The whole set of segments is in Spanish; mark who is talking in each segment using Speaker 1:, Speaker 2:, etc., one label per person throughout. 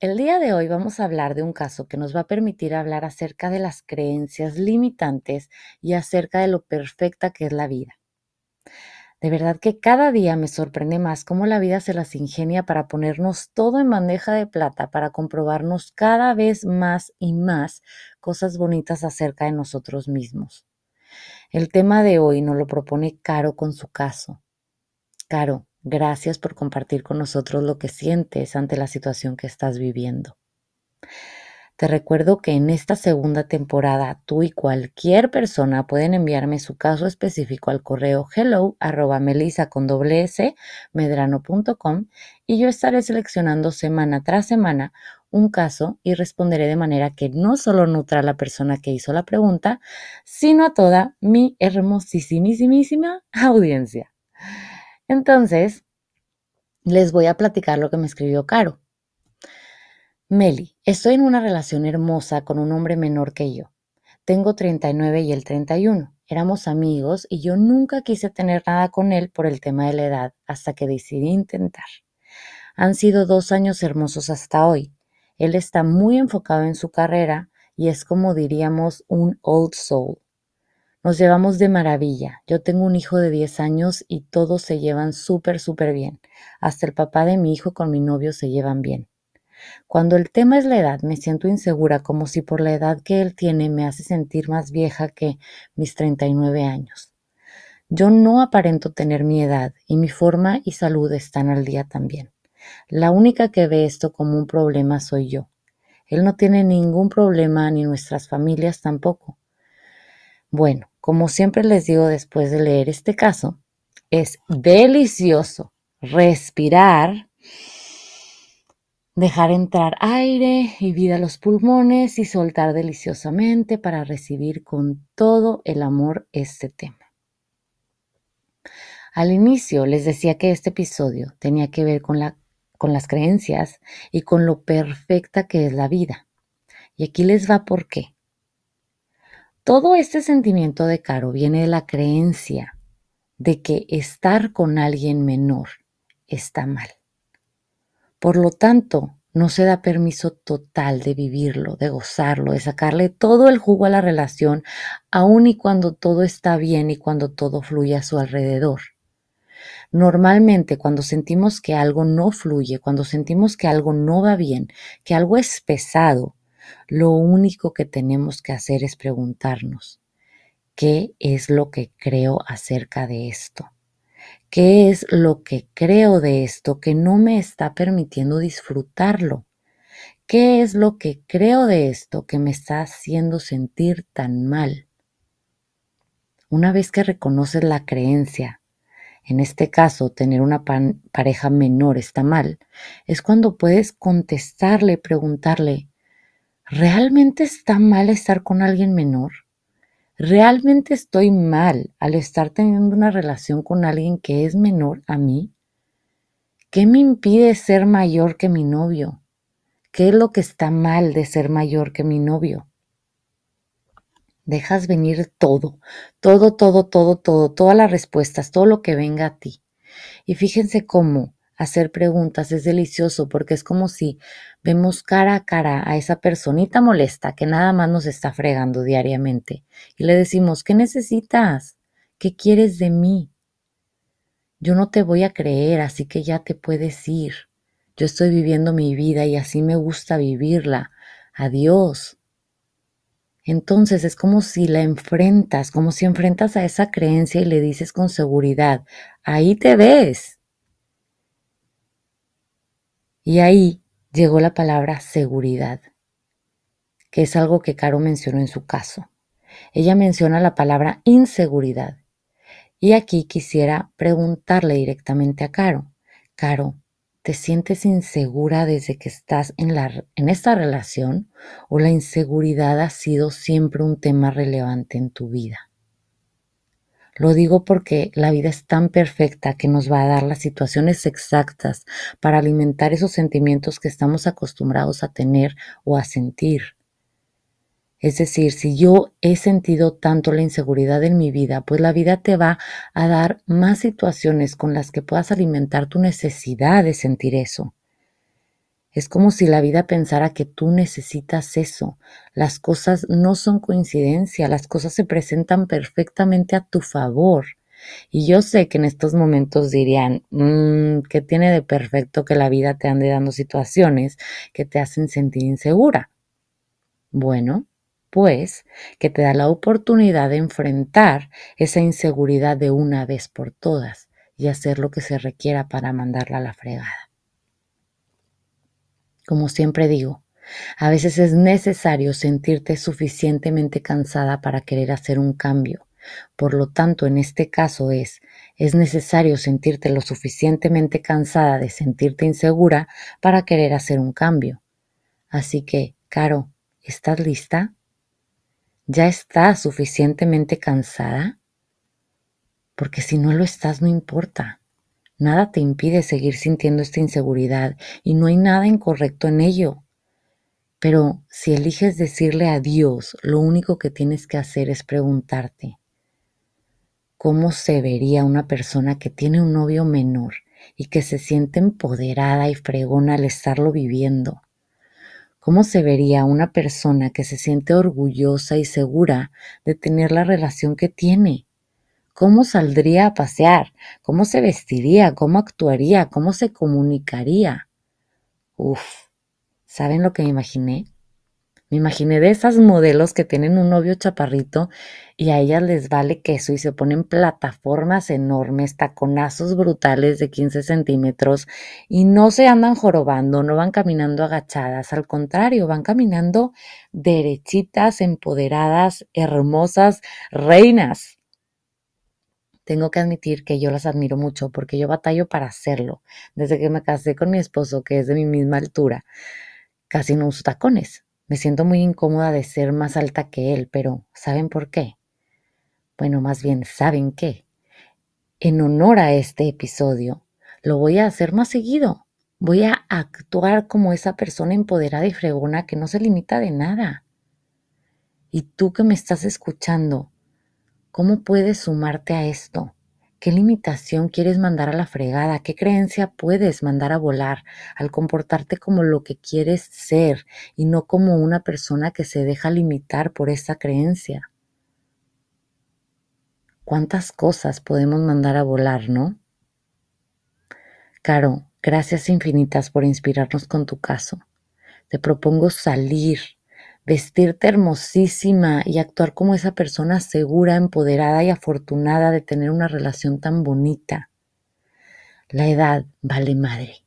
Speaker 1: El día de hoy vamos a hablar de un caso que nos va a permitir hablar acerca de las creencias limitantes y acerca de lo perfecta que es la vida. De verdad que cada día me sorprende más cómo la vida se las ingenia para ponernos todo en bandeja de plata, para comprobarnos cada vez más y más cosas bonitas acerca de nosotros mismos. El tema de hoy nos lo propone Caro con su caso. Caro, gracias por compartir con nosotros lo que sientes ante la situación que estás viviendo. Te recuerdo que en esta segunda temporada tú y cualquier persona pueden enviarme su caso específico al correo hello arroba melisa con doble s medrano.com y yo estaré seleccionando semana tras semana un caso y responderé de manera que no solo nutra a la persona que hizo la pregunta, sino a toda mi hermosísimísima audiencia. Entonces, les voy a platicar lo que me escribió Caro. Meli, estoy en una relación hermosa con un hombre menor que yo. Tengo 39 y él 31. Éramos amigos y yo nunca quise tener nada con él por el tema de la edad hasta que decidí intentar. Han sido dos años hermosos hasta hoy. Él está muy enfocado en su carrera y es como diríamos un old soul. Nos llevamos de maravilla. Yo tengo un hijo de 10 años y todos se llevan súper, súper bien. Hasta el papá de mi hijo con mi novio se llevan bien. Cuando el tema es la edad, me siento insegura como si por la edad que él tiene me hace sentir más vieja que mis 39 años. Yo no aparento tener mi edad y mi forma y salud están al día también. La única que ve esto como un problema soy yo. Él no tiene ningún problema ni nuestras familias tampoco. Bueno, como siempre les digo después de leer este caso, es delicioso respirar, dejar entrar aire y vida a los pulmones y soltar deliciosamente para recibir con todo el amor este tema. Al inicio les decía que este episodio tenía que ver con, la, con las creencias y con lo perfecta que es la vida. Y aquí les va por qué. Todo este sentimiento de Caro viene de la creencia de que estar con alguien menor está mal. Por lo tanto, no se da permiso total de vivirlo, de gozarlo, de sacarle todo el jugo a la relación, aun y cuando todo está bien y cuando todo fluye a su alrededor. Normalmente cuando sentimos que algo no fluye, cuando sentimos que algo no va bien, que algo es pesado, lo único que tenemos que hacer es preguntarnos, ¿qué es lo que creo acerca de esto? ¿Qué es lo que creo de esto que no me está permitiendo disfrutarlo? ¿Qué es lo que creo de esto que me está haciendo sentir tan mal? Una vez que reconoces la creencia, en este caso tener una pareja menor está mal, es cuando puedes contestarle, preguntarle, ¿realmente está mal estar con alguien menor? ¿Realmente estoy mal al estar teniendo una relación con alguien que es menor a mí? ¿Qué me impide ser mayor que mi novio? ¿Qué es lo que está mal de ser mayor que mi novio? Dejas venir todo, todo, todo, todo, todo, todas las respuestas, todo lo que venga a ti. Y fíjense cómo hacer preguntas es delicioso porque es como si vemos cara a cara a esa personita molesta que nada más nos está fregando diariamente y le decimos, ¿qué necesitas? ¿Qué quieres de mí? Yo no te voy a creer, así que ya te puedes ir. Yo estoy viviendo mi vida y así me gusta vivirla. Adiós. entonces es como si la enfrentas, como si enfrentas a esa creencia y le dices con seguridad, ahí te ves. Y ahí llegó la palabra seguridad, que es algo que Caro mencionó en su caso. Ella menciona la palabra inseguridad. Y aquí quisiera preguntarle directamente a Caro, Caro, ¿te sientes insegura desde que estás en, esta relación o la inseguridad ha sido siempre un tema relevante en tu vida? Lo digo porque la vida es tan perfecta que nos va a dar las situaciones exactas para alimentar esos sentimientos que estamos acostumbrados a tener o a sentir. Es decir, si yo he sentido tanto la inseguridad en mi vida, pues la vida te va a dar más situaciones con las que puedas alimentar tu necesidad de sentir eso. Es como si la vida pensara que tú necesitas eso. Las cosas no son coincidencia, las cosas se presentan perfectamente a tu favor. Y yo sé que en estos momentos dirían, mmm, ¿qué tiene de perfecto que la vida te ande dando situaciones que te hacen sentir insegura? Bueno, pues que te da la oportunidad de enfrentar esa inseguridad de una vez por todas y hacer lo que se requiera para mandarla a la fregada. Como siempre digo, a veces es necesario sentirte suficientemente cansada para querer hacer un cambio. Por lo tanto, en este caso es, es necesario sentirte lo suficientemente cansada de sentirte insegura para querer hacer un cambio. Así que, Caro, ¿estás lista? ¿Ya estás suficientemente cansada? Porque si no lo estás, no importa. Nada te impide seguir sintiendo esta inseguridad y no hay nada incorrecto en ello. Pero si eliges decirle adiós, lo único que tienes que hacer es preguntarte, ¿cómo se vería una persona que tiene un novio menor y que se siente empoderada y fregona al estarlo viviendo? ¿Cómo se vería una persona que se siente orgullosa y segura de tener la relación que tiene? Cómo saldría a pasear, cómo se vestiría, cómo actuaría, cómo se comunicaría. Uf, ¿saben lo que me imaginé? Me imaginé de esas modelos que tienen un novio chaparrito y a ellas les vale queso y se ponen plataformas enormes, taconazos brutales de 15 centímetros y no se andan jorobando, no van caminando agachadas, al contrario, van caminando derechitas, empoderadas, hermosas, reinas. Tengo que admitir que yo las admiro mucho porque yo batallo para hacerlo. Desde que me casé con mi esposo, que es de mi misma altura, casi no uso tacones. Me siento muy incómoda de ser más alta que él, pero ¿saben por qué? Bueno, más bien, ¿saben qué? En honor a este episodio, lo voy a hacer más seguido. Voy a actuar como esa persona empoderada y fregona que no se limita de nada. Y tú que me estás escuchando, ¿Cómo puedes sumarte a esto? ¿Qué limitación quieres mandar a la fregada? ¿Qué creencia puedes mandar a volar al comportarte como lo que quieres ser y no como una persona que se deja limitar por esa creencia? ¿Cuántas cosas podemos mandar a volar, no? Caro, gracias infinitas por inspirarnos con tu caso. Te propongo salir vestirte hermosísima y actuar como esa persona segura, empoderada y afortunada de tener una relación tan bonita. La edad vale madre.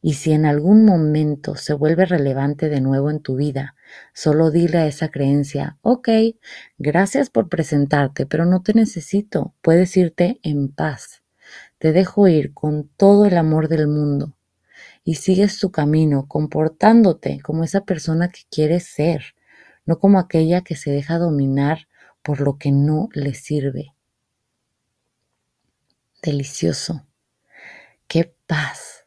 Speaker 1: Y si en algún momento se vuelve relevante de nuevo en tu vida, solo dile a esa creencia, ok, gracias por presentarte, pero no te necesito, puedes irte en paz. Te dejo ir con todo el amor del mundo y sigues tu camino comportándote como esa persona que quieres ser, no como aquella que se deja dominar por lo que no le sirve. Delicioso. Qué paz.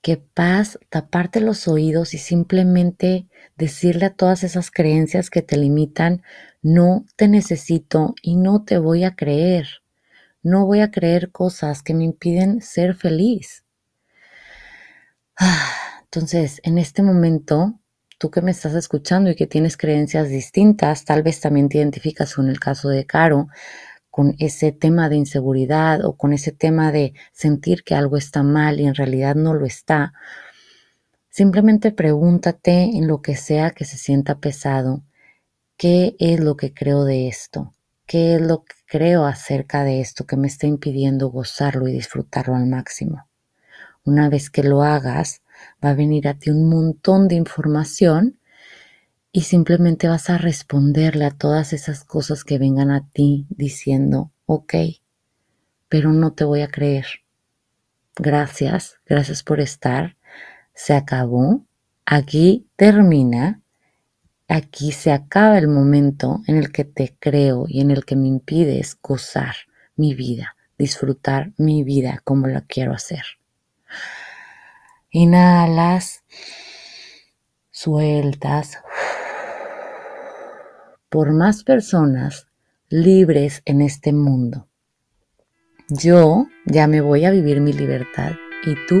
Speaker 1: Qué paz taparte los oídos y simplemente decirle a todas esas creencias que te limitan, no te necesito y no te voy a creer. No voy a creer cosas que me impiden ser feliz. Ah, entonces, en este momento, tú que me estás escuchando y que tienes creencias distintas, tal vez también te identificas con el caso de Caro, con ese tema de inseguridad o con ese tema de sentir que algo está mal y en realidad no lo está. Simplemente pregúntate en lo que sea que se sienta pesado, ¿qué es lo que creo de esto? ¿Qué es lo que creo acerca de esto que me está impidiendo gozarlo y disfrutarlo al máximo? Una vez que lo hagas, va a venir a ti un montón de información y simplemente vas a responderle a todas esas cosas que vengan a ti diciendo, ok, pero no te voy a creer. Gracias, gracias por estar. Se acabó. Aquí termina. Aquí se acaba el momento en el que te creo y en el que me impides gozar mi vida, disfrutar mi vida como la quiero hacer. Inhalas, sueltas por más personas libres en este mundo. Yo ya me voy a vivir mi libertad y tú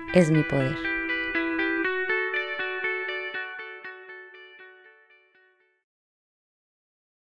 Speaker 2: es mi poder.